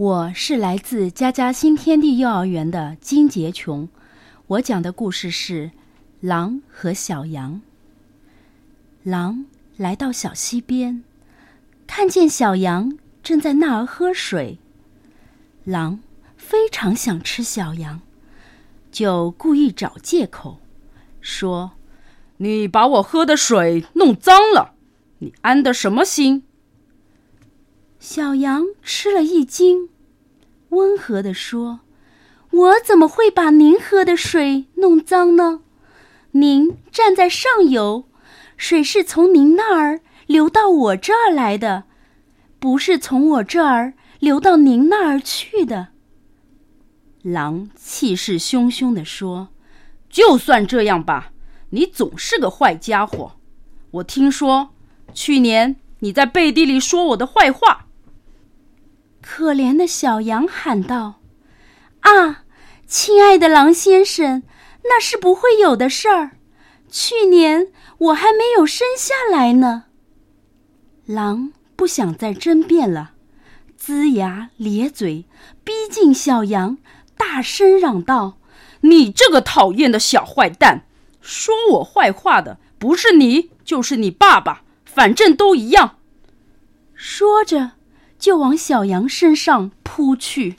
我是来自佳佳新天地幼儿园的金杰琼，我讲的故事是《狼和小羊》。狼来到小溪边，看见小羊正在那儿喝水。狼非常想吃小羊，就故意找借口，说：“你把我喝的水弄脏了，你安的什么心？”小羊吃了一惊，温和地说：“我怎么会把您喝的水弄脏呢？您站在上游，水是从您那儿流到我这儿来的，不是从我这儿流到您那儿去的。”狼气势汹汹地说：“就算这样吧，你总是个坏家伙。我听说，去年你在背地里说我的坏话。”可怜的小羊喊道：“啊，亲爱的狼先生，那是不会有的事儿。去年我还没有生下来呢。”狼不想再争辩了，龇牙咧嘴，逼近小羊，大声嚷道：“你这个讨厌的小坏蛋，说我坏话的不是你，就是你爸爸，反正都一样。”说着。就往小羊身上扑去。